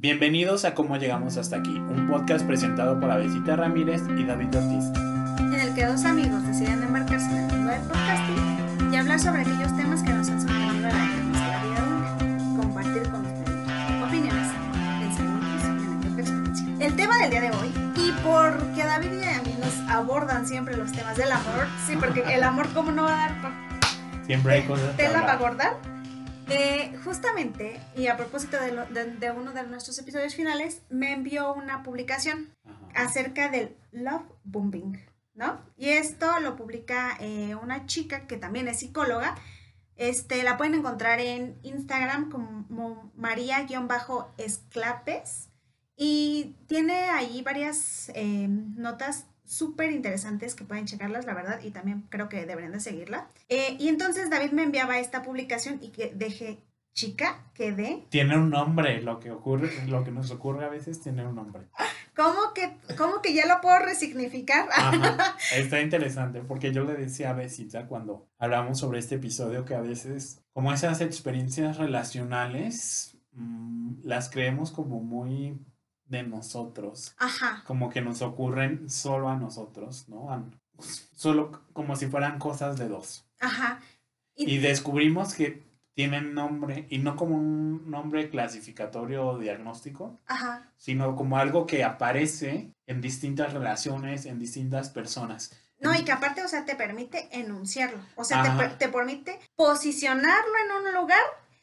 Bienvenidos a Cómo Llegamos Hasta Aquí, un podcast presentado por Avesita Ramírez y David Ortiz. en el que dos amigos deciden embarcarse en el mundo del podcasting y hablar sobre aquellos temas que nos han sorprendido a la nuestra vida adulta. Compartir con ustedes opiniones, pensamientos y anécdotas experiencia. El tema del día de hoy, y porque David y a mí nos abordan siempre los temas del amor, sí, porque el amor, ¿cómo no va a dar Siempre hay cosas tela para acordar? Eh, justamente, y a propósito de, lo- de- de uno de nuestros episodios finales, me envió una publicación Ajá. acerca del love bombing, ¿no? Y esto lo publica eh, una chica que también es psicóloga. Este, la pueden encontrar en Instagram como María-Esclapes y tiene ahí varias eh, notas súper interesantes que pueden checarlas, la verdad, y también creo que deberían de seguirla. Eh, y entonces David me enviaba esta publicación y que dejé, chica, quedé Tiene un nombre, lo que ocurre, lo que nos ocurre a veces tiene un nombre. ¿Cómo que, cómo que ya lo puedo resignificar? Ajá. Está interesante porque yo le decía a Besita cuando hablamos sobre este episodio que a veces, como esas experiencias relacionales, mm, las creemos como muy de nosotros. Ajá. como que nos ocurren solo a nosotros, ¿no? A- solo como si fueran cosas de dos. Ajá. Y- Y descubrimos que tienen nombre, y no como un nombre clasificatorio o diagnóstico, Ajá. sino como algo que aparece en distintas relaciones, en distintas personas. No, y que aparte, o sea, te permite enunciarlo. O sea, te, te permite posicionarlo en un lugar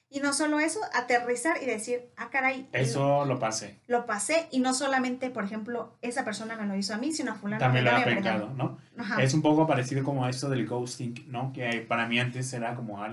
y no solo eso, aterrizar y decir, ah, caray, Eso lo pasé. lo pasé. Y no solamente, por ejemplo, esa persona me lo hizo a mí, sino a fulano. También lo ha aplicado, ¿no? Ajá. Es un poco parecido como a esto del ghosting, ¿no? Que para mí antes era como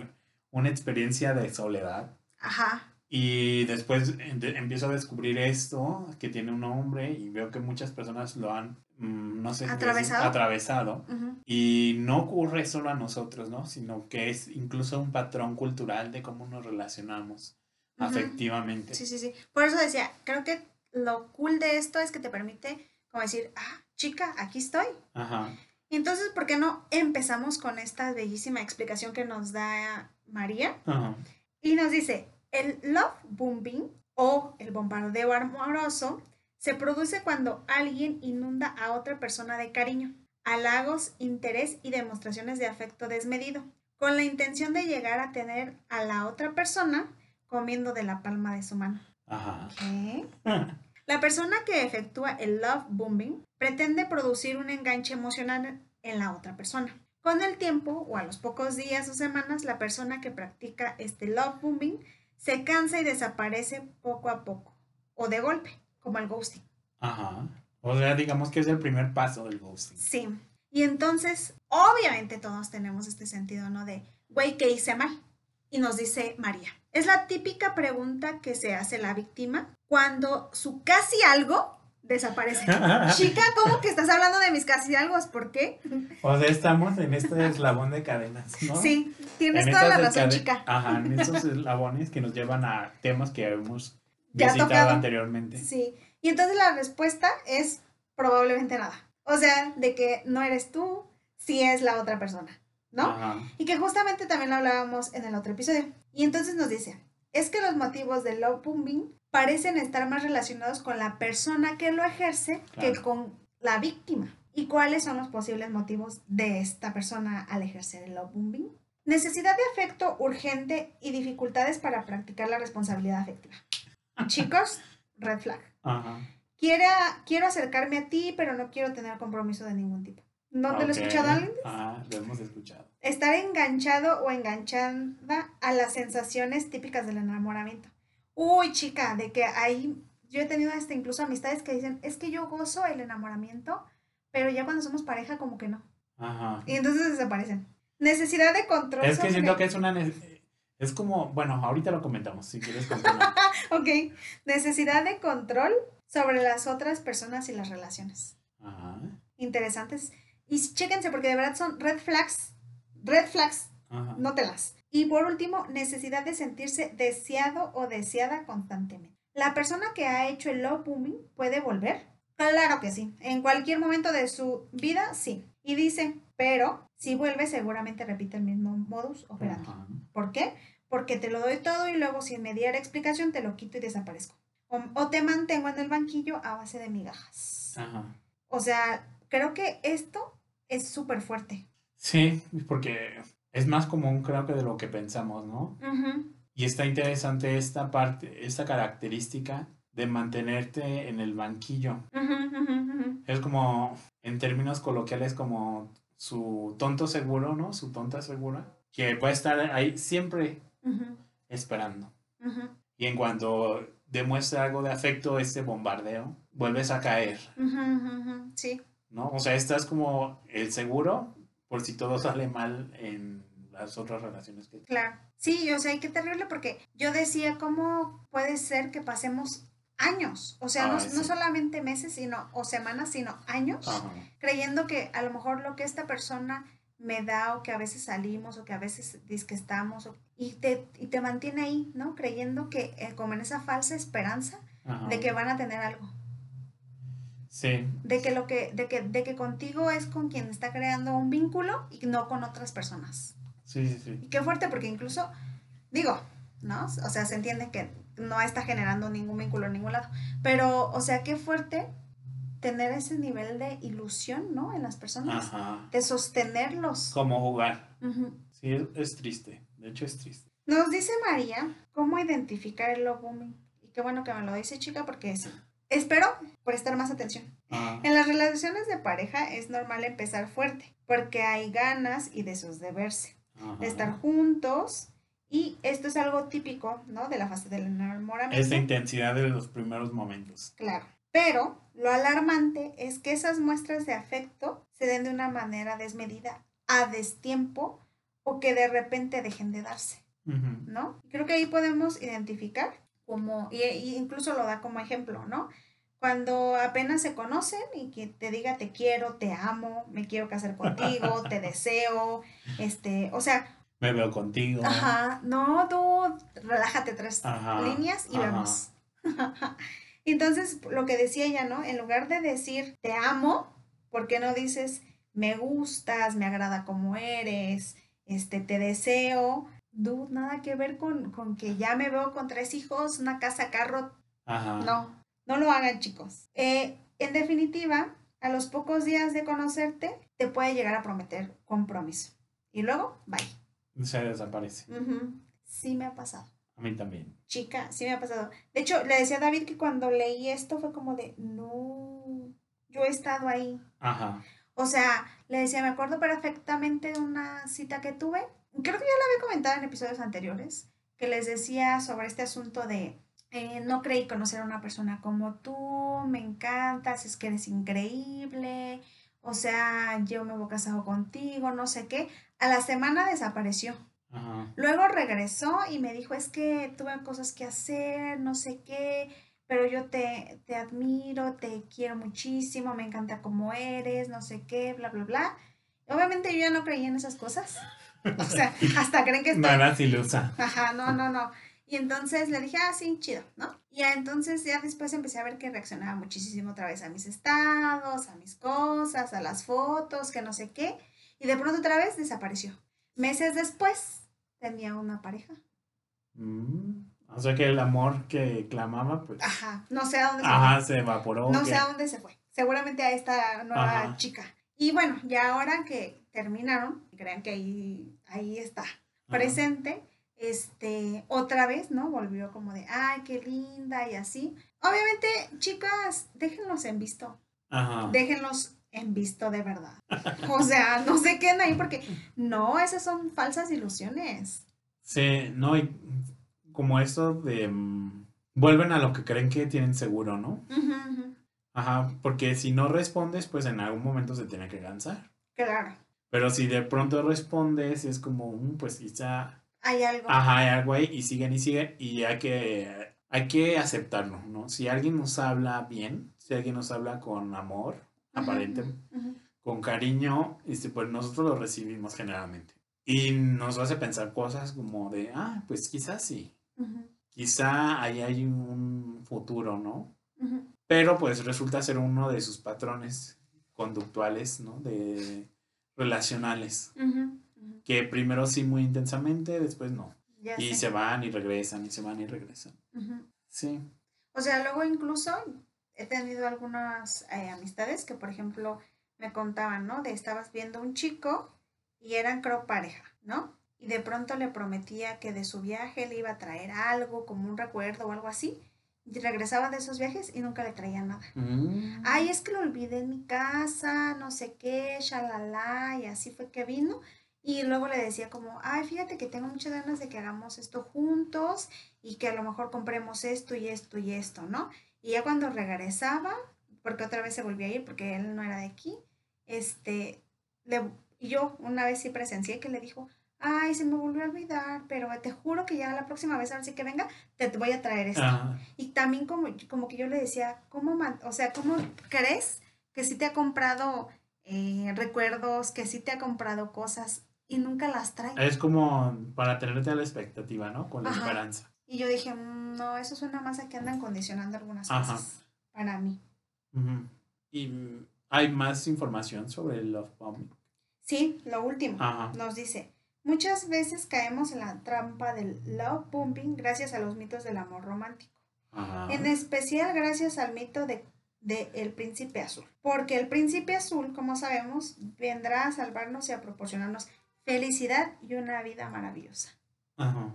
una experiencia de soledad. Ajá. Y después empiezo a descubrir esto, que tiene un nombre, y veo que muchas personas lo han, no sé, si decir, ¿Atravesado? Y no ocurre solo a nosotros, ¿no? Sino que es incluso un patrón cultural de cómo nos relacionamos Ujú. afectivamente. Sí, sí, sí. Por eso decía, creo que lo cool de esto es que te permite como decir, ah, chica, aquí estoy. Ajá. Y entonces, ¿por qué no empezamos con esta bellísima explicación que nos da María? Ajá. Y nos dice, el love bombing o el bombardeo amoroso se produce cuando alguien inunda a otra persona de cariño, halagos, interés y demostraciones de afecto desmedido, con la intención de llegar a tener a la otra persona comiendo de la palma de su mano. Ajá. ¿Qué? La persona que efectúa el love bombing pretende producir un enganche emocional en la otra persona. Con el tiempo o a los pocos días o semanas, la persona que practica este love bombing se cansa y desaparece poco a poco o de golpe, como el ghosting. Ajá. O sea, digamos que es el primer paso del ghosting. Sí. Y entonces, obviamente todos tenemos este sentido, ¿no? De, güey, ¿qué hice mal? Y nos dice María. Es la típica pregunta que se hace la víctima cuando su casi algo desaparece. Chica, ¿cómo que estás hablando de mis casi algo? ¿Por qué? O sea, estamos en este eslabón de cadenas, ¿no? Sí, tienes En toda la razón, chica. Ajá, en estos eslabones que nos llevan a temas que hemos Ya visitado tocado. anteriormente. Sí. Y entonces la respuesta es probablemente nada. O sea, de que no eres tú, sí es la otra persona, ¿no? Ajá. Y que justamente también lo hablábamos en el otro episodio. Y entonces nos dice, es que los motivos del love bombing parecen estar más relacionados con la persona que lo ejerce que con la víctima. ¿Y cuáles son los posibles motivos de esta persona al ejercer el love bombing? Necesidad de afecto urgente y dificultades para practicar la responsabilidad afectiva. Chicos, red flag. Ajá. Quiera, quiero acercarme a ti, pero no quiero tener compromiso de ningún tipo. ¿No te lo he escuchado alguien? Ajá, lo hemos escuchado. Estar enganchado o enganchada a las sensaciones típicas del enamoramiento. Uy, chica, de que ahí yo he tenido hasta incluso amistades que dicen, es que yo gozo el enamoramiento, pero ya cuando somos pareja como que no. Ajá. Y entonces desaparecen. Necesidad de control. Es que siento que es una... Es como, bueno, ahorita lo comentamos, si quieres continuar. Ok. Necesidad de control sobre las otras personas y las relaciones. Ajá. Interesantes. Y chéquense porque de verdad son red flags. Red flags Ajá. Nótelas. Y por último, necesidad de sentirse deseado o deseada constantemente. ¿La persona que ha hecho el love booming puede volver? Claro que sí. En cualquier momento de su vida, sí. Y dice, pero si vuelve seguramente repite el mismo modus operandi. ¿Por qué? Porque te lo doy todo y luego sin mediar explicación te lo quito y desaparezco. o, o te mantengo en el banquillo a base de migajas. Ajá. O sea, creo que esto es súper fuerte. Sí, porque es más común creo que de lo que pensamos, ¿no? Y está interesante esta parte, esta característica de mantenerte en el banquillo. Es como, en términos coloquiales, como su tonto seguro, ¿no? Su tonta segura, que puede estar ahí siempre esperando. Y en cuanto demuestra algo de afecto, este bombardeo, vuelves a caer. Sí, ¿no? O sea, estás como el seguro por si todo sale mal en las otras relaciones que... claro. Sí, o sea, y qué terrible porque yo decía, ¿cómo puede ser que pasemos años? O sea, no, no solamente meses sino, o semanas, sino años, Ajá. creyendo que a lo mejor lo que esta persona me da o que a veces salimos o que a veces que estamos o- y, te, y te mantiene ahí, ¿no? Creyendo que eh, como en esa falsa esperanza Ajá. de que van a tener algo. Sí, de que lo que de que de que contigo es con quien está creando un vínculo y no con otras personas sí, sí, sí. y qué fuerte porque incluso digo no o sea se entiende que no está generando ningún vínculo en ningún lado pero o sea qué fuerte tener ese nivel de ilusión no en las personas Ajá. de sostenerlos Como jugar. Sí, es, es triste. De hecho, es triste. nos dice María cómo identificar el love y qué bueno que me lo dice chica porque sí espero prestar más atención Ajá. En las relaciones de pareja es normal empezar fuerte, porque hay ganas y deseos de verse, Ajá. de estar juntos, y esto es algo típico, ¿no? De la fase del enamoramiento. Esa intensidad de los primeros momentos. Claro. Pero lo alarmante es que esas muestras de afecto se den de una manera desmedida, a destiempo, o que de repente dejen de darse. ¿no? Creo que ahí podemos identificar como, y, y incluso lo da como ejemplo, ¿no? Cuando apenas se conocen y que te diga te quiero, te amo, me quiero casar contigo, te deseo, este, o sea, Me veo contigo. ajá, no, tú relájate tres Ajá, líneas y ajá. vemos. Entonces, lo que decía ella, ¿no? En lugar de decir te amo, ¿por qué no dices me gustas, me agrada como eres, este, te deseo? Dude, nada que ver con, con que ya me veo con tres hijos, una casa, carro. Ajá. No, no lo hagan, chicos. Eh, en definitiva, a los pocos días de conocerte, te puede llegar a prometer compromiso. Y luego, bye. Se desaparece. Sí me ha pasado A mí también. chica, sí me ha pasado. De hecho, le decía a David que cuando leí esto fue como de, no, yo he estado ahí. Ajá. O sea, le decía, me acuerdo perfectamente de una cita que tuve. Creo que ya la había comentado en episodios anteriores, que les decía sobre este asunto de, eh, no creí conocer a una persona como tú, me encantas, es que eres increíble, o sea, yo me voy casado contigo, no sé qué. A la semana desapareció. Ajá. Luego regresó y me dijo, es que tuve cosas que hacer, no sé qué, pero yo te, te admiro, te quiero muchísimo, me encanta cómo eres, no sé qué, bla, bla, bla. Obviamente yo ya no creía en esas cosas. O sea, hasta creen que estoy... Ilusa. Ajá, no, no, no. Y entonces le dije, ah, sí, chido, ¿no? Y entonces ya después empecé a ver que reaccionaba muchísimo otra vez a mis estados, a mis cosas, a las fotos, que no sé qué. Y de pronto otra vez desapareció. Meses después tenía una pareja. Mm. O sea que el amor que clamaba, pues. Ajá, no sé a dónde se Ajá, se evaporó. fue. No ¿qué? sé a dónde se fue. Seguramente a esta nueva Ajá. chica. Y bueno, ya ahora que terminaron, crean que ahí, ahí está Ajá. presente, este, otra vez, ¿no? Volvió como de, ay, qué linda y así. Obviamente, chicas, déjenlos en visto. Ajá. Déjenlos en visto de verdad. O sea, no se queden ahí porque no, esas son falsas ilusiones. Sí, no, y como esto de. mm, vuelven a lo que creen que tienen seguro, ¿no? Ajá, porque si no respondes, pues en algún momento se tiene que cansar. Claro, Pero si de pronto respondes, es como, mm, pues quizá, hay algo. ajá, hay algo ahí y siguen y siguen y hay que, hay que aceptarlo, ¿no? Si alguien nos habla bien, si alguien nos habla con amor, Ujú, aparente, ujú. con cariño, este, pues nosotros lo recibimos generalmente. Y nos hace pensar cosas como de, ah, pues quizás sí, quizá ahí hay un futuro, ¿no? Pero pues resulta ser uno de sus patrones conductuales, ¿no? De relacionales, que primero sí muy intensamente, después no. Ya Y sé. se van y regresan, y se van y regresan. Sí. O sea, luego incluso he tenido algunas eh, amistades que, por ejemplo, me contaban, ¿no? De estabas viendo un chico y eran creo pareja, ¿no? Y de pronto le prometía que de su viaje le iba a traer algo, como un recuerdo o algo así. Y regresaba de esos viajes y nunca le traía nada. Mm. Ay, es que lo olvidé en mi casa, no sé qué, shalala, y así fue que vino. Y luego le decía como, ay, fíjate que tengo muchas ganas de que hagamos esto juntos y que a lo mejor compremos esto y esto y esto, ¿no? Y ya cuando regresaba, porque otra vez se volvía a ir porque él no era de aquí, este, le, yo una vez sí presencié que le dijo, ay, se me volvió a olvidar, pero te juro que ya la próxima vez, ahora sí que venga, te, voy a traer esto. Ajá. Y también como, como que yo le decía, ¿cómo, o sea, ¿cómo crees que sí te ha comprado eh, recuerdos, que sí te ha comprado cosas y nunca las trae? Es como para tenerte a la expectativa, ¿no? Con la Ajá. esperanza. Y yo dije, "Mm, no, eso suena más a que andan condicionando algunas Ajá. cosas para mí. Y hay más información sobre el love bombing. Sí, lo último. Ajá. Nos dice, muchas veces caemos en la trampa del love bombing gracias a los mitos del amor romántico. Ajá. En especial gracias al mito de, de el príncipe azul. Porque el príncipe azul, como sabemos, vendrá a salvarnos y a proporcionarnos felicidad y una vida maravillosa. Ajá.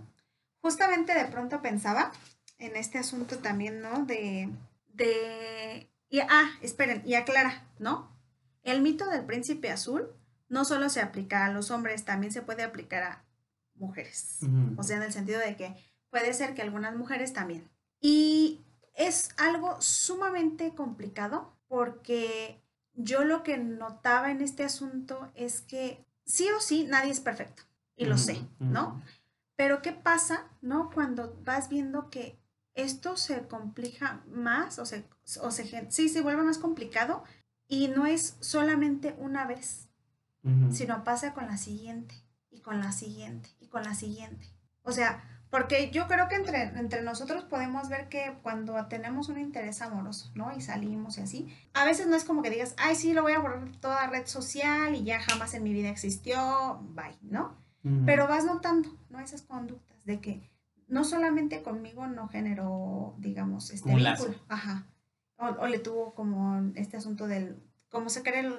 Justamente de pronto pensaba en este asunto también, ¿no? De, de, y, ah, esperen, y aclara, ¿no? El mito del príncipe azul no solo se aplica a los hombres, también se puede aplicar a mujeres. O sea, en el sentido de que puede ser que algunas mujeres también. Y es algo sumamente complicado porque yo lo que notaba en este asunto es que sí o sí nadie es perfecto. Y lo sé. ¿no? Pero ¿qué pasa, no? Cuando vas viendo que esto se complica más o se, o se sí, se vuelve más complicado y no es solamente una vez, sino pasa con la siguiente y con la siguiente y con la siguiente. O sea, porque yo creo que entre, entre nosotros podemos ver que cuando tenemos un interés amoroso, ¿no? Y salimos y así, a veces no es como que digas, ay, sí, lo voy a borrar toda red social y ya jamás en mi vida existió, bye, ¿no? Pero vas notando, ¿no? Esas conductas de que no solamente conmigo no generó, digamos, este vínculo, ajá, o, o le tuvo como este asunto del, como se cree el,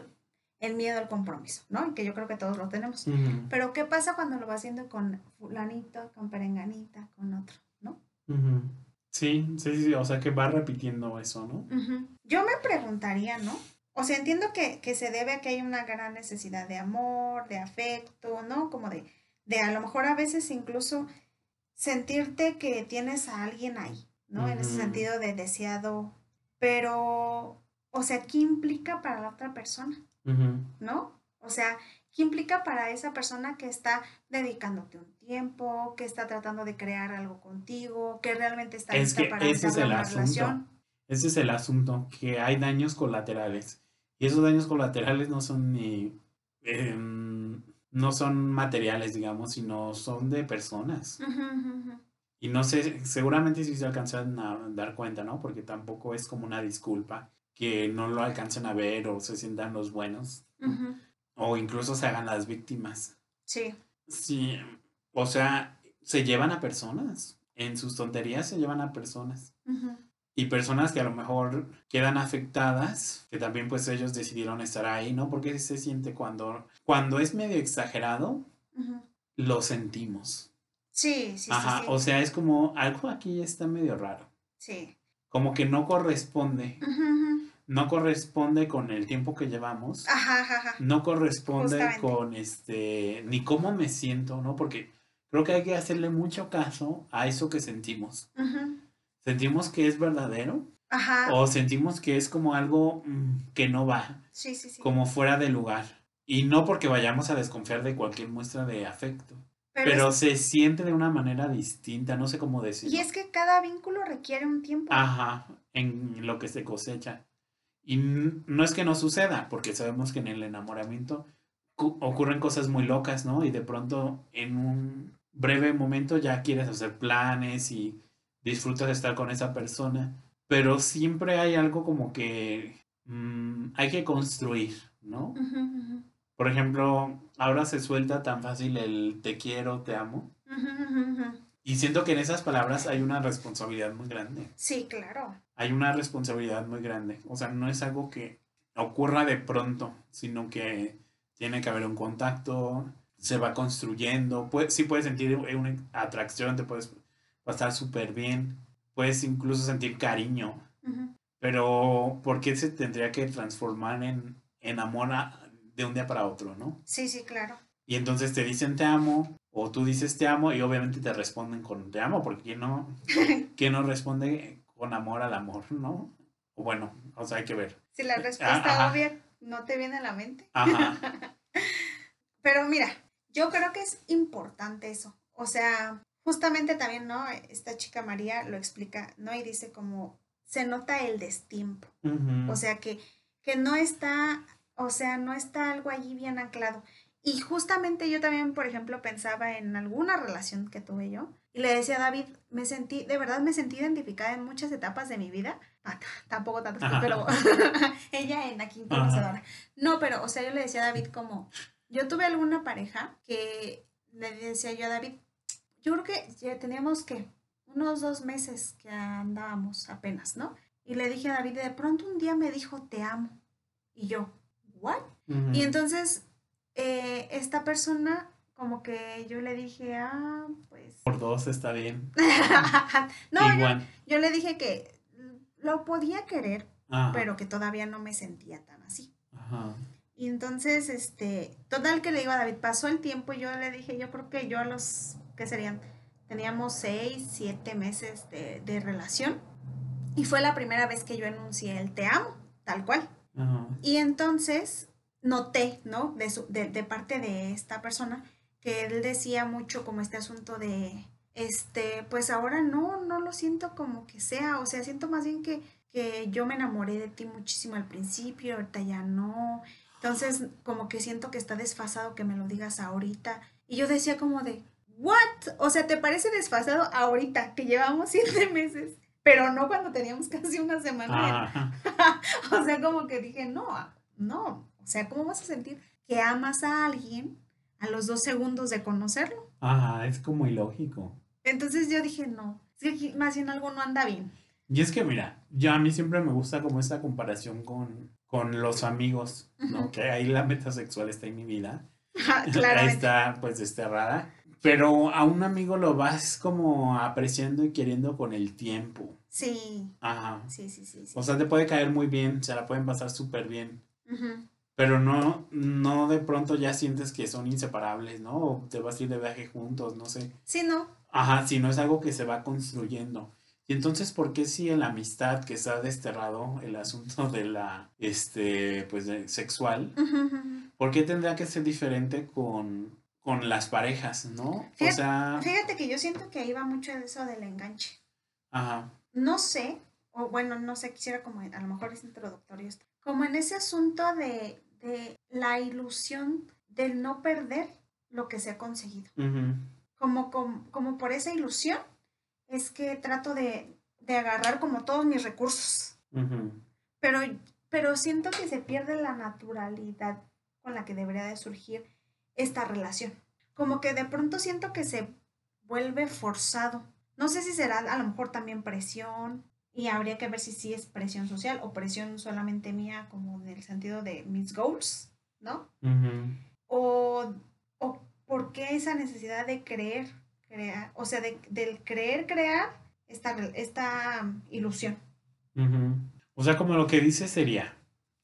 el miedo al compromiso, ¿no? Que yo creo que todos lo tenemos. Pero ¿qué pasa cuando lo vas viendo con fulanito, con perenganita, con otro, ¿no? Sí, sí, sí, o sea que va repitiendo eso, ¿no? Yo me preguntaría, ¿no? O sea, entiendo que, que se debe a que hay una gran necesidad de amor, de afecto, ¿no? Como de, de a lo mejor a veces incluso sentirte que tienes a alguien ahí, ¿no? En ese sentido de deseado, pero, o sea, ¿qué implica para la otra persona. ¿no? O sea, ¿qué implica para esa persona que está dedicándote un tiempo, que está tratando de crear algo contigo, que realmente está Es lista que para ese es el asunto. relación? Ese es el asunto, que hay daños colaterales. Y esos daños colaterales no son ni... em, no son materiales, digamos, sino son de personas. Y no sé, seguramente sí se alcanzan a dar cuenta, ¿no? Porque tampoco es como una disculpa que no lo alcancen a ver o se sientan los buenos. O incluso se hagan las víctimas. Sí. Sí, o sea, se llevan a personas. En sus tonterías se llevan a personas. Y personas que a lo mejor quedan afectadas, que también pues ellos decidieron estar ahí, ¿no? Porque se siente cuando, cuando es medio exagerado, lo sentimos. Sí, sí, Ajá, sí, sí. o sea, es como algo aquí está medio raro. Sí. Como que no corresponde, ujú. no corresponde con el tiempo que llevamos, Ajá, ajá, no corresponde Justamente. con este, ni cómo me siento, ¿no? Porque creo que hay que hacerle mucho caso a eso que sentimos. Ujú. ¿Sentimos que es verdadero? Ajá. ¿O sentimos que es como algo mm, que no va? Sí, sí, sí. como fuera de lugar. Y no porque vayamos a desconfiar de cualquier muestra de afecto, Pero pero es- se siente de una manera distinta, no sé cómo decirlo. y es que cada vínculo requiere un tiempo. Ajá, en lo que se cosecha. Y no es que no suceda, porque sabemos que en el enamoramiento cu- ocurren cosas muy locas, ¿no? Y de pronto en un breve momento ya quieres hacer planes y disfrutas de estar con esa persona, pero siempre hay algo como que mm, hay que construir, ¿no? Por ejemplo, ahora se suelta tan fácil el te quiero, te amo. Y siento que en esas palabras hay una responsabilidad muy grande. Sí, claro. Hay una responsabilidad muy grande. O sea, no es algo que ocurra de pronto, sino que tiene que haber un contacto, se va construyendo. Puede, sí puedes sentir una atracción, te puedes pasar súper bien, puedes incluso sentir cariño. Pero, ¿por qué se tendría que transformar en, en amor de un día para otro, no? Sí, sí, claro. Y entonces te dicen te amo, o tú dices te amo, y obviamente te responden con te amo, porque ¿quién no, ¿quién no responde con amor al amor, no? O bueno, o sea, hay que ver. Si la respuesta obvia no te viene a la mente. Ajá. Pero mira, yo creo que es importante eso. O sea, justamente también, ¿no? Esta chica María lo explica, ¿no? Y dice como, se nota el destiempo. O sea, que, que no está, o sea, no está algo allí bien anclado. Y justamente yo también, por ejemplo, pensaba en alguna relación que tuve yo y le decía a David, me sentí, de verdad me sentí identificada en muchas etapas de mi vida. Ah, tampoco tantas, pero ella en aquí conocedora. No, pero, o sea, yo le decía a David como, yo tuve alguna pareja que le decía yo a David, yo creo que ya teníamos que unos dos meses que andábamos apenas, ¿no? Y le dije a David, de pronto un día me dijo, te amo. Y yo, ¿what? Y entonces eh, esta persona, como que yo le dije, ah, pues... Por dos está bien. no, yo, le dije que lo podía querer, pero que todavía no me sentía tan así. Y entonces, este, total que le digo a David, pasó el tiempo y yo le dije, yo creo que yo a los, ¿qué serían? Teníamos seis, siete meses de, de relación. Y fue la primera vez que yo enuncié el te amo, tal cual. Y entonces noté, ¿no? De, su, de, de, parte de esta persona, que él decía mucho como este asunto de, este, pues ahora no, no lo siento como que sea, o sea, siento más bien que, que yo me enamoré de ti muchísimo al principio, ahorita ya no. Entonces, como que siento que está desfasado que me lo digas ahorita. Y yo decía como de, ¿what? O sea, ¿te parece desfasado ahorita, que llevamos siete meses? Pero no cuando teníamos casi una semana. o sea, como que dije, no, no, o sea, ¿cómo vas a sentir que amas a alguien a los dos segundos de conocerlo? Ajá, es como ilógico. Entonces yo dije, no, es que más bien algo no anda bien. Y es que, mira, ya a mí siempre me gusta como esta comparación con, con los amigos, ¿no? Que ahí la metasexual está en mi vida. ahí está, pues, desterrada. Pero a un amigo lo vas como apreciando y queriendo con el tiempo. Sí. Ajá. Sí, sí, sí, O sea, te puede caer muy bien, se la pueden pasar súper bien. Ajá pero no, no de pronto ya sientes que son inseparables, ¿no? O te vas a ir de viaje juntos, no sé. Sí, ¿no? Ajá, si no es algo que se va construyendo. Y entonces, ¿por qué si en la amistad que está desterrado el asunto de la, este, pues, sexual, ¿por qué tendría que ser diferente con, con las parejas, no? Fíjate, o sea... Fíjate que yo siento que ahí va mucho eso del enganche. Ajá. No sé, o bueno, no sé, quisiera como, a lo mejor es introductorio esto, como en ese asunto de de la ilusión del no perder lo que se ha conseguido. como, como, por esa ilusión es que trato de, agarrar como todos mis recursos. pero, pero siento que se pierde la naturalidad con la que debería de surgir esta relación. Como que de pronto siento que se vuelve forzado. No sé si será a lo mejor también presión y habría que ver si sí es presión social o presión solamente mía como en el sentido de mis goals, ¿no? o, o por qué esa necesidad de creer, crear, o sea, de, del creer crear esta, esta ilusión. O sea, como lo que dice sería,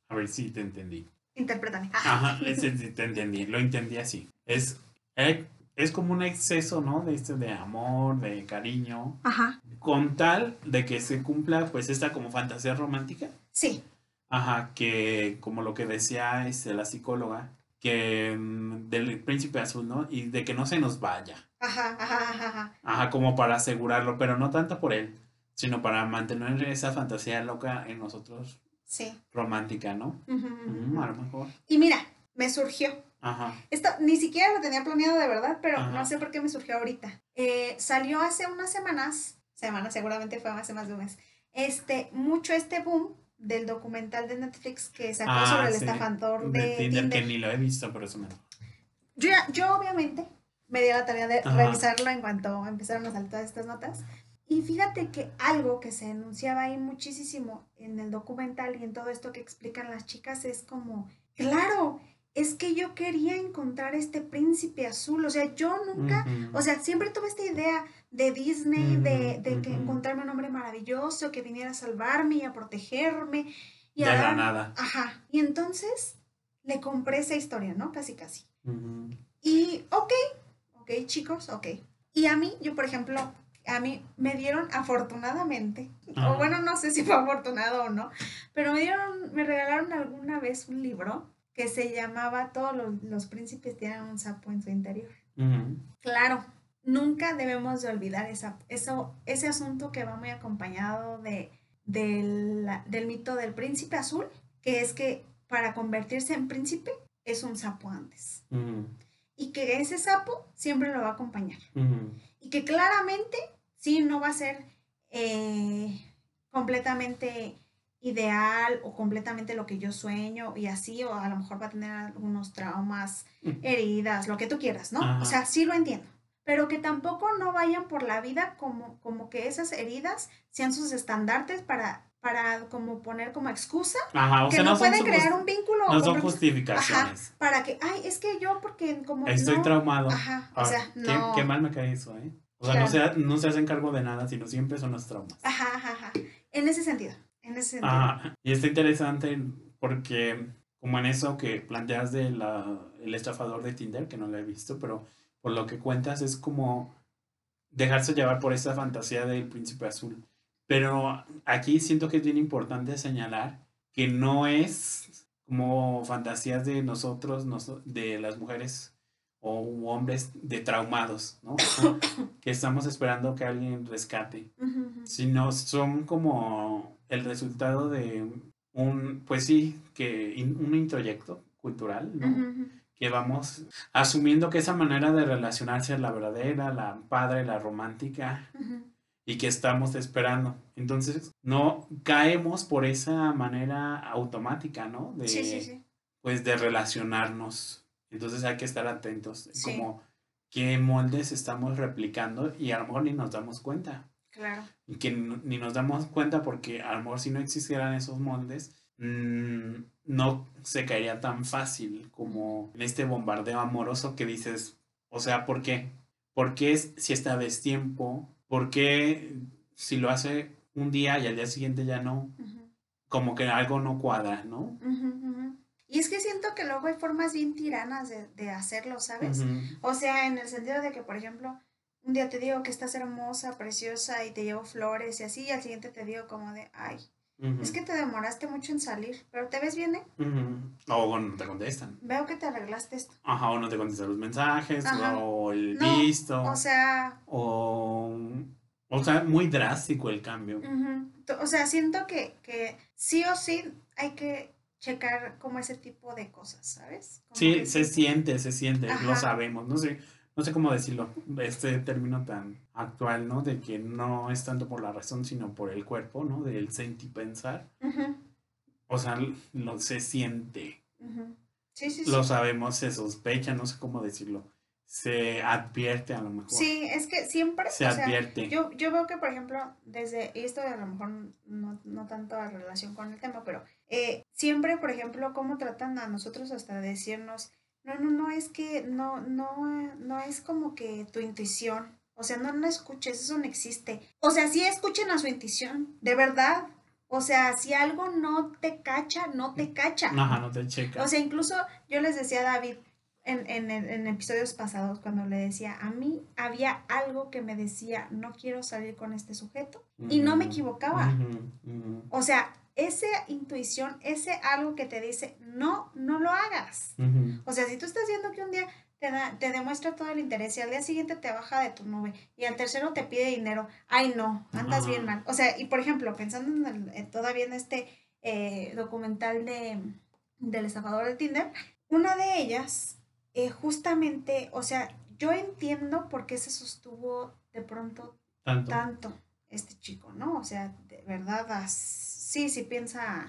a ver si te entendí. Interprétame. Ajá, te entendí, lo entendí así. Es, eh, es como un exceso, ¿no? De este de amor, de cariño. Ajá. Con tal de que se cumpla, pues, esta como fantasía romántica. Sí. Ajá, que como lo que decía este, la psicóloga, que mm, del príncipe azul, ¿no? Y de que no se nos vaya. Ajá, ajá, ajá. Ajá, como para asegurarlo, pero no tanto por él, sino para mantener esa fantasía loca en nosotros. Sí. Romántica, ¿no? Uh a lo mejor. Y mira, me surgió Ajá. Esto ni siquiera lo tenía planeado de verdad, pero no sé por qué me surgió ahorita. Eh, salió hace unas semanas, semanas seguramente fue hace más de un mes, este, mucho este boom del documental de Netflix que sacó ah, sobre el estafador de, Tinder, que ni lo he visto, pero eso me... Yo, yo obviamente me di la tarea de Ajá. revisarlo en cuanto empezaron a salir todas estas notas. Y fíjate que algo que se enunciaba ahí muchísimo en el documental y en todo esto que explican las chicas es como, claro, es que yo quería encontrar este príncipe azul, o sea, yo nunca, o sea, siempre tuve esta idea de Disney, de, de que encontrarme un hombre maravilloso que viniera a salvarme y a protegerme. Y de a la nada. Ajá. Y entonces le compré esa historia, ¿no? Casi, casi. Y, ok, ok, chicos, ok. Y a mí, yo, por ejemplo, a mí me dieron afortunadamente, Ajá. o bueno, no sé si fue afortunado o no, pero me dieron, me regalaron alguna vez un libro que se llamaba Todos los, los príncipes tienen un sapo en su interior. Claro, nunca debemos de olvidar esa, eso, ese asunto que va muy acompañado de, del, del mito del príncipe azul, que es que para convertirse en príncipe es un sapo antes. Y que ese sapo siempre lo va a acompañar. Y que claramente sí no va a ser eh, completamente ideal o completamente lo que yo sueño y así, o a lo mejor va a tener algunos traumas, Ujú. heridas, lo que tú quieras, ¿no? Ajá. O sea, sí lo entiendo. Pero que tampoco no vayan por la vida como, como que esas heridas sean sus estandartes para, para como poner como excusa Ajá, o que sea, no, no, son puede su- crear un vínculo. no son justificaciones. para que, ay, es que yo porque como Estoy no- traumado. Ajá, o Ah, sea, qué, no. qué mal me cae eso, ¿eh? O sea, no, se, no se hacen cargo de nada, sino siempre son los traumas. Ajá, ajá, ajá. En ese sentido, en ese sentido. Ajá. Y está interesante porque, como en eso que planteas de la, el estafador de Tinder, que no lo he visto, pero por lo que cuentas es como dejarse llevar por esa fantasía del príncipe azul. Pero aquí siento que es bien importante señalar que no es como fantasías de nosotros, noso- de las mujeres o hombres de traumados, ¿no? que estamos esperando que alguien rescate sino son como el resultado de un, pues sí, que in- un introyecto cultural, ¿no? Que vamos asumiendo que esa manera de relacionarse es la verdadera, la padre, la romántica, y que estamos esperando. Entonces, no caemos por esa manera automática, ¿no? De, Sí, sí, sí. pues de relacionarnos. Entonces hay que estar atentos, Sí. como qué moldes estamos replicando y a lo mejor ni nos damos cuenta Claro. y que ni nos damos cuenta porque a lo mejor si no existieran esos moldes, mm, no se caería tan fácil como en este bombardeo amoroso que dices, o sea, ¿por qué? ¿Por qué es- si esta vez tiempo? ¿Por qué si lo hace un día y al día siguiente ya no? Como que algo no cuadra, ¿no? ujú. Y es que siento que luego hay formas bien tiranas de, de hacerlo, ¿sabes? O sea, en el sentido de que, por ejemplo, un día te digo que estás hermosa, preciosa y te llevo flores y así, y al siguiente te digo como de, ay, es que te demoraste mucho en salir, pero te ves bien, ¿eh? O no te contestan. Veo que te arreglaste esto. Ajá, o no te contestan los mensajes, Ajá. o el No, visto. O sea, o, o sea, muy drástico el cambio. O sea, siento que, que sí o sí hay que checar como ese tipo de cosas, ¿sabes? Como Sí, que se siente, se siente, lo sabemos, no sé, no sé cómo decirlo, este término tan actual, ¿no? De que no es tanto por la razón, sino por el cuerpo, ¿no? Del sentipensar. Ujú, O sea, lo, se siente, ujú. Sí, sí, sí. lo sabemos, se sospecha, no sé cómo decirlo, se advierte a lo mejor, Sí, es que siempre, se o sea, advierte. yo, yo veo que, por ejemplo, desde, esto a lo mejor no, no tanto a relación con el tema, pero eh, siempre, por ejemplo, cómo tratan a nosotros hasta de decirnos, no, no, no, es que no, no, no es como que tu intuición, o sea, no, no escuches, eso no existe. O sea, sí escuchen a su intuición, de verdad. O sea, si algo no te cacha, no te cacha. Ajá, no te checa. O sea, incluso yo les decía a David en, en, episodios pasados cuando le decía, a mí había algo que me decía, no quiero salir con este sujeto. Y no me equivocaba. O sea, esa intuición, ese algo que te dice, no, no lo hagas. O sea, si tú estás viendo que un día te, da- te demuestra todo el interés y al día siguiente te baja de tu nube y al tercero te pide dinero, ay no, andas bien mal. O sea, y por ejemplo, pensando en el- en todavía en este eh, documental de, del estafador de Tinder, una de ellas, eh, justamente, o sea, yo entiendo por qué se sostuvo de pronto Tanto. tanto este chico, ¿no? O sea, de verdad, as- sí, sí piensa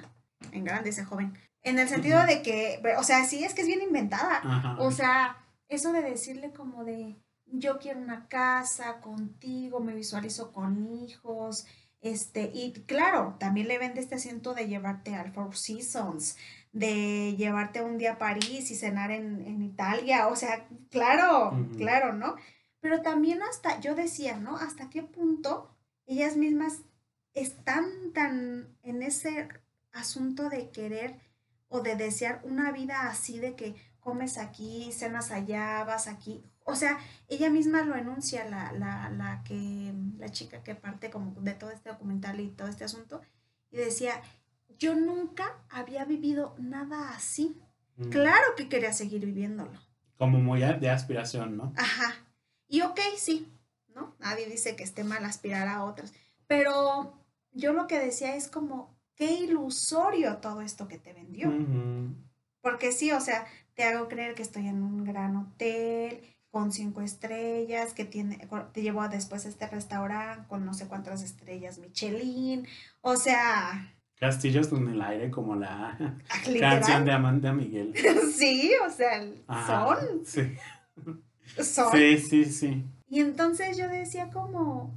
en grande ese joven. En el sentido de que, o sea, sí es que es bien inventada. Ajá. O sea, eso de decirle como de, yo quiero una casa contigo, me visualizo con hijos, este, y claro, también le vende este asiento de llevarte al Four Seasons, de llevarte un día a París y cenar en, en Italia, o sea, claro, claro, ¿no? Pero también hasta, yo decía, ¿no? ¿Hasta qué punto ellas mismas están tan en ese asunto de querer o de desear una vida así de que comes aquí, cenas allá, vas aquí? O sea, ella misma lo enuncia, la, la, la que, la chica que parte como de todo este documental y todo este asunto, y decía, yo nunca había vivido nada así. Mm. Claro que quería seguir viviéndolo. Como muy de aspiración, ¿no? Ajá. Y ok, sí, ¿no? Nadie dice que esté mal aspirar a otras. Pero yo lo que decía es como, qué ilusorio todo esto que te vendió. Porque sí, o sea, te hago creer que estoy en un gran hotel con cinco estrellas, que tiene, te llevo a después a este restaurante con no sé cuántas estrellas Michelin. O sea, Castillos en el aire, como la canción literal. de Amanda Miguel. Sí, o sea, Ajá, son, Sí. son. sí, sí, sí. Y entonces yo decía como,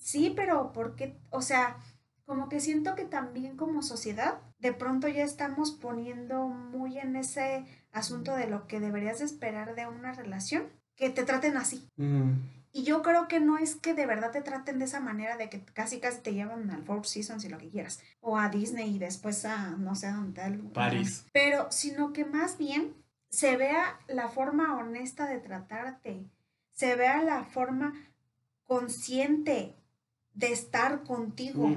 sí, pero ¿por qué? O sea, como que siento que también como sociedad, de pronto ya estamos poniendo muy en ese asunto de lo que deberías de esperar de una relación, que te traten así. Mm. Y yo creo que no es que de verdad te traten de esa manera de que casi casi te llevan al Four Seasons y lo que quieras, o a Disney y después a no sé a dónde tal. París. Pero sino que más bien se vea la forma honesta de tratarte, se vea la forma consciente de estar contigo.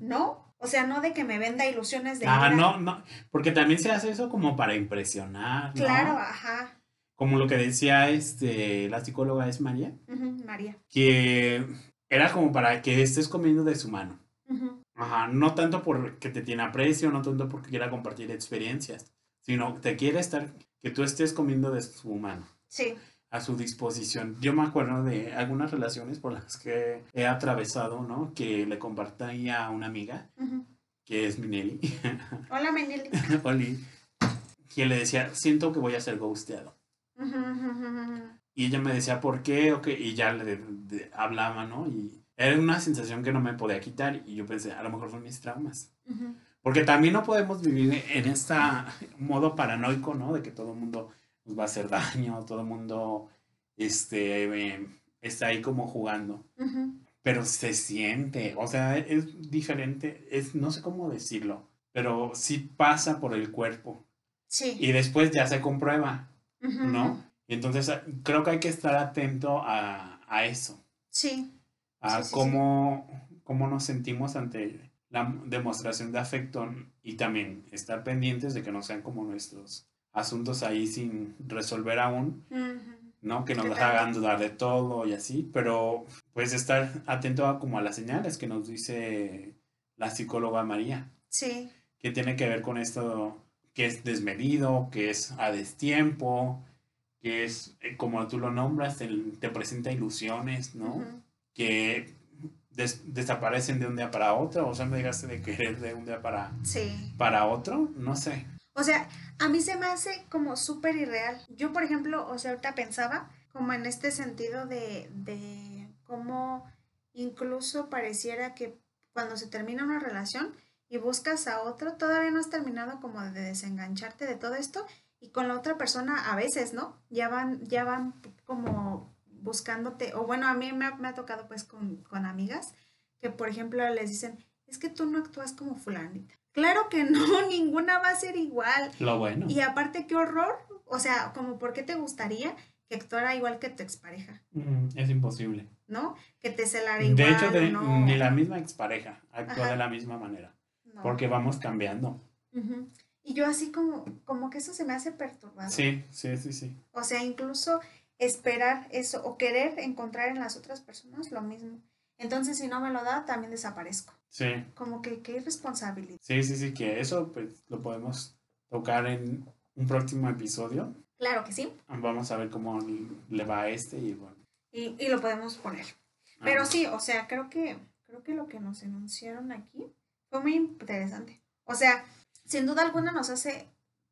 ¿no? O sea, no de que me venda ilusiones de Ah, no, no, porque también se hace eso como para impresionar, ¿no? Claro, ajá. Como lo que decía este, la psicóloga es María, Ujú, María. que era como para que estés comiendo de su mano. Ajá, no tanto porque te tiene aprecio, no tanto porque quiera compartir experiencias, sino te quiere estar, que tú estés comiendo de su mano, Sí. A su disposición. Yo me acuerdo de algunas relaciones por las que he atravesado, ¿no? Que le compartía a una amiga, ujú. que es Minelli, Hola, Meneli. Oli, que le decía, siento que voy a ser ghosteado. Y ella me decía, ¿por qué? O qué, y ya le de- hablaba, ¿no? Y era una sensación que no me podía quitar. Y yo pensé, a lo mejor son mis traumas. Ujú. Porque también no podemos vivir en este modo paranoico, ¿no? De que todo el mundo nos va a hacer daño, todo el mundo este, eh, está ahí como jugando. Pero se siente, o sea, es diferente, es, no sé cómo decirlo, pero sí pasa por el cuerpo. Sí. Y después ya se comprueba. ¿no? Y entonces creo que hay que estar atento a, a eso, Sí. a Sí, sí, sí. cómo, cómo nos sentimos ante la demostración de afecto y también estar pendientes de que no sean como nuestros asuntos ahí sin resolver aún. ¿no? Que nos hagan dudar de todo y así, pero pues estar atento a como a las señales que nos dice la psicóloga María, Sí. que tiene que ver con esto que es desmedido, que es a destiempo, que es, eh, como tú lo nombras, el- te presenta ilusiones, ¿no? Que des- desaparecen de un día para otro, o sea, me digas de querer de un día para, Sí. para otro, no sé. O sea, a mí se me hace como súper irreal. Yo, por ejemplo, o sea, ahorita pensaba como en este sentido de, de cómo incluso pareciera que cuando se termina una relación y buscas a otro, todavía no has terminado como de desengancharte de todo esto y con la otra persona a veces, ¿no? Ya van, ya van como buscándote, o bueno, a mí me ha, me ha tocado pues con, con amigas que, por ejemplo, les dicen, es que tú no actúas como fulanita. Claro que no, ninguna va a ser igual. Lo bueno. Y aparte, qué horror. O sea, como por qué te gustaría que actuara igual que tu expareja, Mm, es imposible. ¿no? Que te celara igual. De hecho, de- no, ni la misma expareja actúa Ajá. de la misma manera, no. porque vamos cambiando. Y yo así como, como que eso se me hace perturbador. Sí, sí, sí, sí. O sea, incluso esperar eso o querer encontrar en las otras personas lo mismo. Entonces, si no me lo da, también desaparezco. Sí, Como que qué irresponsabilidad. sí, sí, sí, que eso pues lo podemos tocar en un próximo episodio. Claro que sí. Vamos a ver cómo le va a este y bueno. Y, y lo podemos poner. Pero sí, o sea, creo que, creo que lo que nos enunciaron aquí fue muy interesante. O sea, sin duda alguna nos hace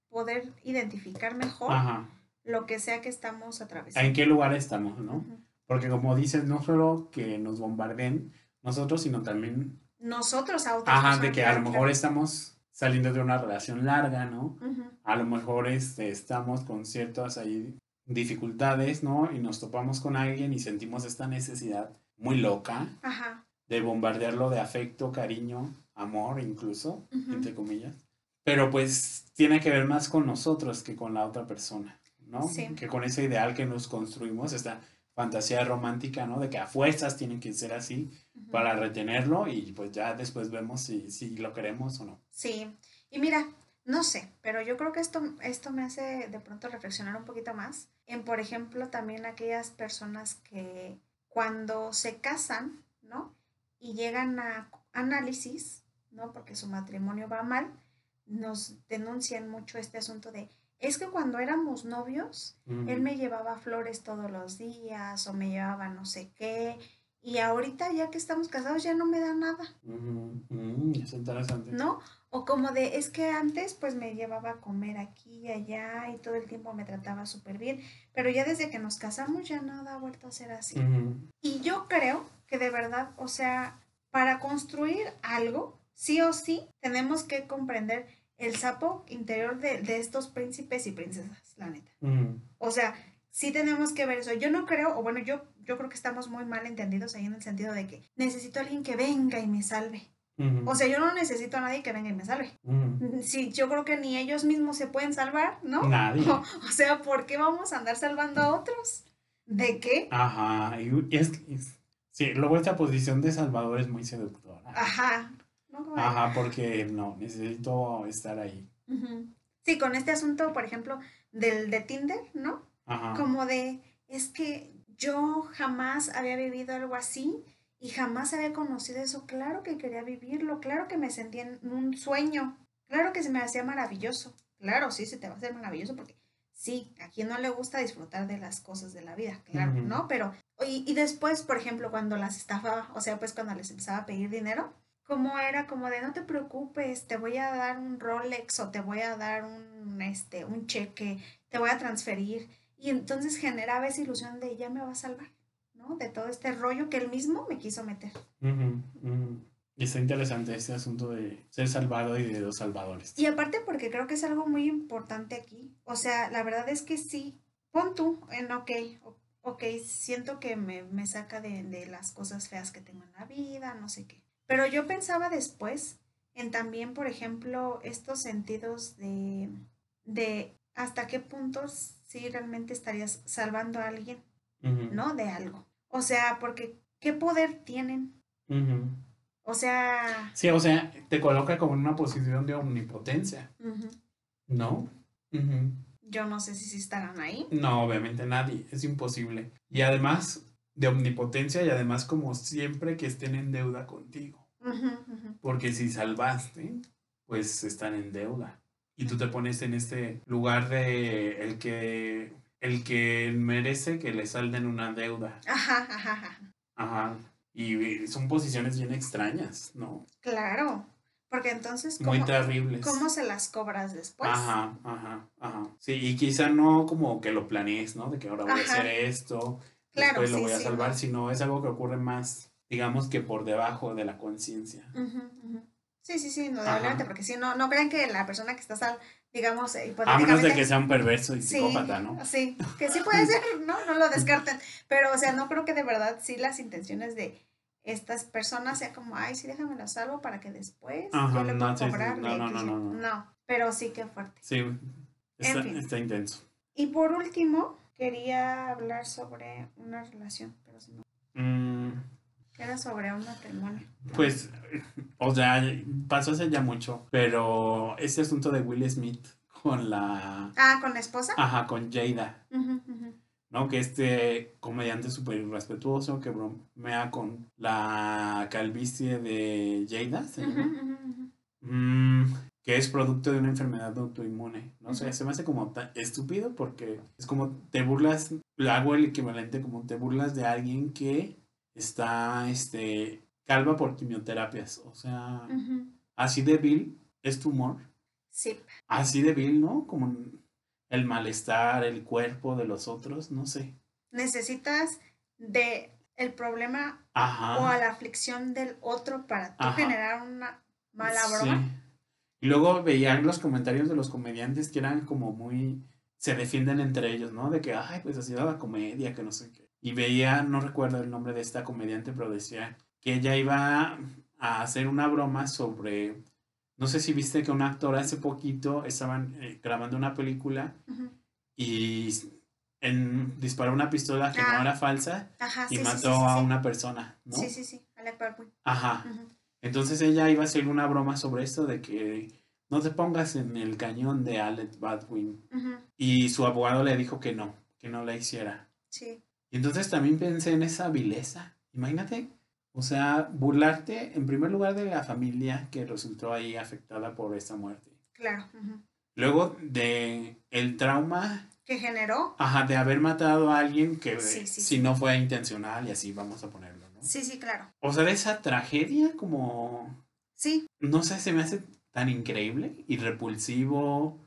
poder identificar mejor Ajá. lo que sea que estamos atravesando. ¿En qué lugar estamos, no? Ujú. Porque como dices, no solo que nos bombarden nosotros, sino también, Nosotros a otras ajá, de que a lo mejor estamos saliendo de una relación larga, ¿no? A lo mejor este, estamos con ciertas ahí dificultades, ¿no? Y nos topamos con alguien y sentimos esta necesidad muy loca Ajá. de bombardearlo de afecto, cariño, amor incluso, entre comillas. Pero pues tiene que ver más con nosotros que con la otra persona, ¿no? Sí. Que con ese ideal que nos construimos, esta fantasía romántica, ¿no? De que a fuerzas tienen que ser así para retenerlo y pues ya después vemos si, si lo queremos o no. Sí, y mira, no sé, pero yo creo que esto, esto me hace de pronto reflexionar un poquito más en, por ejemplo, también aquellas personas que cuando se casan, ¿no? Y llegan a análisis, ¿no? Porque su matrimonio va mal, nos denuncian mucho este asunto de, es que cuando éramos novios, él me llevaba flores todos los días o me llevaba no sé qué, y ahorita ya que estamos casados ya no me da nada. Ujú, ujú, es interesante. ¿no? O como de, es que antes pues me llevaba a comer aquí y allá y todo el tiempo me trataba súper bien, pero ya desde que nos casamos ya nada ha vuelto a ser así. Y yo creo que de verdad, o sea, para construir algo, sí o sí, tenemos que comprender el sapo interior de, de estos príncipes y princesas, la neta. O sea, sí tenemos que ver eso. Yo no creo, o bueno, yo, yo creo que estamos muy mal entendidos ahí en el sentido de que necesito a alguien que venga y me salve. O sea, yo no necesito a nadie que venga y me salve. Sí, yo creo que ni ellos mismos se pueden salvar, ¿no? Nadie. O, o sea, ¿por qué vamos a andar salvando a otros? ¿De qué? Ajá, y es, es- sí, luego esta posición de Salvador es muy seductora. Ajá. ¿No? Como de- Ajá, porque no, necesito estar ahí. Sí, con este asunto, por ejemplo, del de Tinder, ¿no? Ajá. Como de, es que yo jamás había vivido algo así y jamás había conocido eso. Claro que quería vivirlo, claro que me sentía en un sueño, claro que se me hacía maravilloso. Claro, sí, se te va a hacer maravilloso porque sí, a quien no le gusta disfrutar de las cosas de la vida, claro. ¿no? Pero, y, y después, por ejemplo, cuando las estafaba, o sea, pues cuando les empezaba a pedir dinero, como era como de no te preocupes, te voy a dar un Rolex o te voy a dar un, este, un cheque, te voy a transferir. Y entonces generaba esa ilusión de ya me va a salvar, ¿no? De todo este rollo que él mismo me quiso meter. Ujú. Y está interesante este asunto de ser salvado y de los salvadores. Y aparte porque creo que es algo muy importante aquí. O sea, la verdad es que sí, pon tú en ok, ok, siento que me, me saca de, de las cosas feas que tengo en la vida, no sé qué. Pero yo pensaba después en también, por ejemplo, estos sentidos de, de hasta qué puntos sí realmente estarías salvando a alguien, ¿no? De algo. O sea, porque ¿qué poder tienen? O sea, Sí, o sea, te coloca como en una posición de omnipotencia, ¿no? Yo no sé si sí estarán ahí. No, obviamente nadie, es imposible. Y además de omnipotencia y además como siempre que estén en deuda contigo. Porque si salvaste, pues están en deuda. Y tú te pones en este lugar de el que el que merece que le salden una deuda. Ajá, ajá, ajá. Ajá. Y son posiciones bien extrañas, ¿no? Claro, porque entonces, Muy ¿cómo, terribles. cómo se las cobras después? Ajá, ajá, ajá. Sí, y quizá no como que lo planees, ¿no? De que ahora voy a hacer esto, Claro, después lo sí, voy a sí, salvar, no. sino es algo que ocurre más, digamos que por debajo de la conciencia. Ujú, ujú. Sí, sí, sí, no, obviamente, porque si no, no creen que la persona que está sal, digamos, A menos de que sea un perverso y Sí, psicópata, ¿no? Sí, que sí puede ser, ¿no? No lo descarten. Pero, o sea, no creo que de verdad sí las intenciones de estas personas sea como, ay, sí, déjame lo salvo para que después Ajá, yo le no, puedo sí, sí, cobrar. no, no, no, no, no. Pero sí que fuerte. Sí, está, fin. está intenso. Y por último, quería hablar sobre una relación, pero se me- Mm, era sobre un matrimonio. pues, o sea, pasó hace ya mucho, pero este asunto de Will Smith con la... Ah, con la esposa. Ajá, con Jada. ¿no? Que este comediante súper irrespetuoso que bromea con la calvicie de Jada, ¿se llama? Mm, que es producto de una enfermedad autoinmune. No sé, Ujú. se me hace como tan estúpido porque es como te burlas, hago el equivalente como te burlas de alguien que está este, calva por quimioterapias. O sea, así de vil es tu humor. Sí. Así de vil, ¿no? Como el malestar, el cuerpo de los otros, no sé. Necesitas de el problema Ajá. o a la aflicción del otro para tú Ajá. generar una mala Sí. Y luego veían los comentarios de los comediantes que eran como muy, se defienden entre ellos, ¿no? De que, ay, pues así era la comedia, que no sé qué. Y veía, no recuerdo el nombre de esta comediante, pero decía que ella iba a hacer una broma sobre, no sé si viste que un actor hace poquito estaban eh, grabando una película y en, disparó una pistola que Ah. no era falsa Ajá, y sí, mató sí, sí, a una persona, ¿no? Sí, sí, sí, Alec Baldwin. Ajá. Entonces ella iba a hacer una broma sobre esto de que no te pongas en el cañón de Alec Baldwin. Y su abogado le dijo que no, que no la hiciera. Sí, Y entonces también pensé en esa vileza. Imagínate, o sea, burlarte en primer lugar de la familia que resultó ahí afectada por esta muerte. claro. Luego de el trauma, Que generó. ajá, de haber matado a alguien que Sí, sí, si sí. no fue intencional y así vamos a ponerlo. Sí, sí, claro. O sea, de esa tragedia como Sí, no sé, se me hace tan increíble y repulsivo,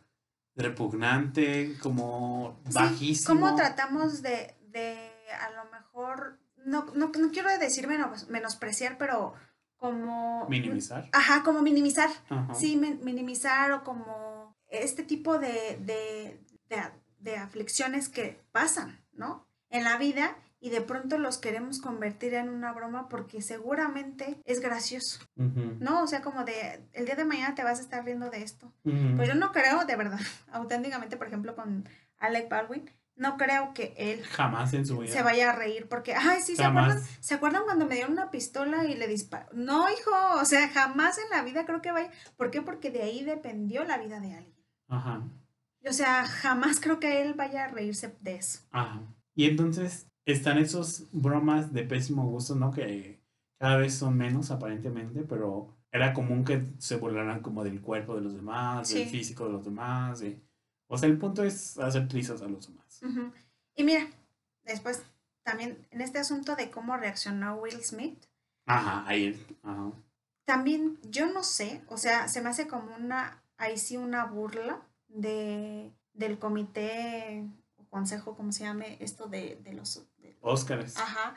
repugnante, como Sí, bajísimo. ¿Cómo tratamos de, de a lo mejor, no, no, no quiero decir menos, menospreciar, pero como... Minimizar. Ajá, como minimizar. Ajá. Sí, min- minimizar o como este tipo de, de, de, de aflicciones que pasan, ¿no? En la vida y de pronto los queremos convertir en una broma porque seguramente es gracioso, ¿no? O sea, como de, el día de mañana te vas a estar riendo de esto. Pues yo no creo, de verdad, auténticamente, por ejemplo, con Alec Baldwin, no creo que él Jamás en su vida. se vaya a reír porque, ay, sí, ¿se acuerdan? ¿Se acuerdan cuando me dieron una pistola y le disparó? No, hijo, o sea, jamás en la vida creo que vaya. ¿Por qué? Porque de ahí dependió la vida de alguien. Ajá, O sea, jamás creo que él vaya a reírse de eso. ajá. Y entonces están esos bromas de pésimo gusto, ¿no? Que cada vez son menos aparentemente, pero era común que se burlaran como del cuerpo de los demás, del físico de los demás. de- O sea, el punto es hacer trizas a los demás. Y mira, después también en este asunto de cómo reaccionó Will Smith, Ajá, ahí. Ajá. también yo no sé, o sea, se me hace como una, ahí sí una burla de, del comité o consejo, como se llame, esto de, de los... Óscares. Ajá.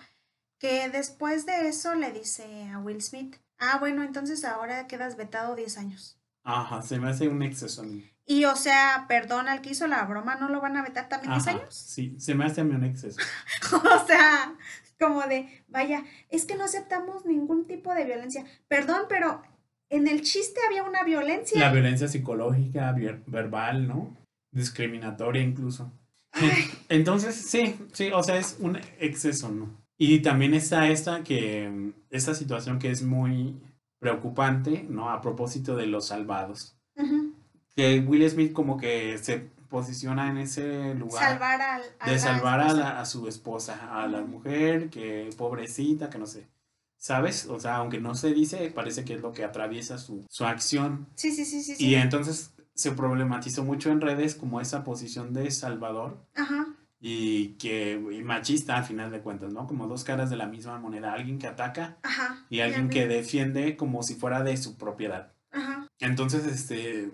Que después de eso le dice a Will Smith, ah, bueno, entonces ahora quedas vetado 10 años. Ajá, se me hace un exceso. a mí. Y o sea, perdón, al que hizo la broma, ¿no lo van a vetar también 10 Ajá, años? Sí, se me hace a mí un exceso. o sea, como de, vaya, es que no aceptamos ningún tipo de violencia. Perdón, pero en el chiste había una violencia. La violencia psicológica, ver- verbal, ¿no? Discriminatoria incluso. Entonces, sí, sí, o sea, es un exceso, ¿no? Y también está esta que, esta situación que es muy preocupante, ¿no? A propósito de los salvados. ujú. Que Will Smith como que se posiciona en ese lugar. Salvar al, a de salvar a, la- a su esposa, a la mujer, que pobrecita, que no sé. ¿Sabes? O sea, aunque no se dice, parece que es lo que atraviesa su, su acción. Sí, sí, sí, sí. sí. Y entonces se problematizó mucho en redes como esa posición de salvador Ajá, y que y machista al final de cuentas, ¿no? Como dos caras de la misma moneda, alguien que ataca ajá. y alguien que de... defiende como si fuera de su propiedad. Ajá. Entonces, este,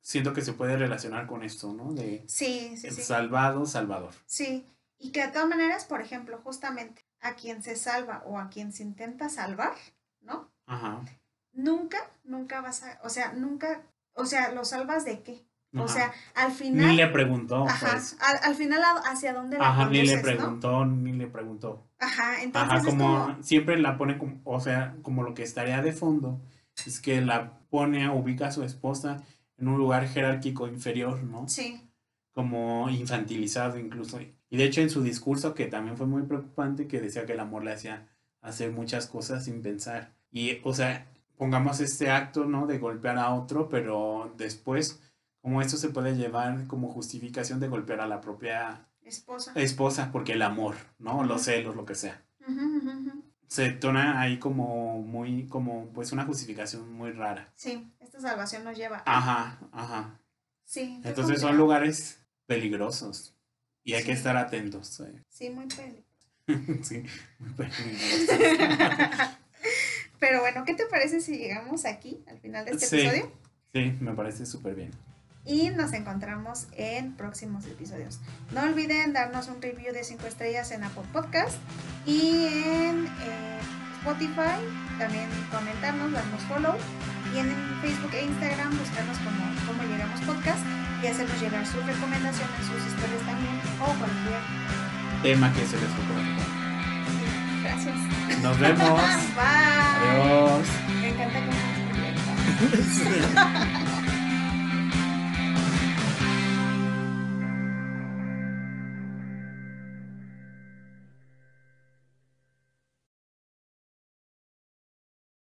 siento que se puede relacionar con esto, ¿no? De Sí, sí, sí. salvado, salvador. Sí, y que de todas maneras, por ejemplo, justamente a quien se salva o a quien se intenta salvar, ¿no? Ajá. Nunca, nunca vas a, o sea, nunca, o sea, ¿lo salvas de qué? O sea, al Ni final, le preguntó, ajá, pues. al, al final hacia dónde la Ajá, ni le preguntó, ni le preguntó. Ajá, entonces Ajá, como, siempre la pone como, o sea, como lo que estaría de fondo es que la pone, ubica a su esposa en un lugar jerárquico inferior, ¿no? sí, Como infantilizado incluso. Y de hecho en su discurso, que también fue muy preocupante, que decía que el amor le hacía hacer muchas cosas sin pensar. Y, o sea, pongamos este acto, ¿no? De golpear a otro, pero después, como esto se puede llevar como justificación de golpear a la propia esposa. esposa, porque el amor, ¿no? Los celos, lo que sea. Se tona ahí como muy, como pues una justificación muy rara. Sí, esta salvación nos lleva. Ajá, ajá. Sí. Entonces son lugares peligrosos y hay que estar atentos. eh. Sí, muy peligroso. sí, muy peligrosos. Pero bueno, ¿qué te parece si llegamos aquí al final de este Sí. episodio? Sí, me parece súper bien. y nos encontramos en próximos episodios. No olviden darnos un review de 5 estrellas en Apple Podcast y en eh, Spotify, también comentarnos, darnos follow y en Facebook e Instagram buscarnos como, como Llegamos Podcast y hacernos llegar sus recomendaciones, sus historias también o cualquier tema que se les ocurra. Gracias. Nos vemos. Bye. Adiós. Me encanta cómo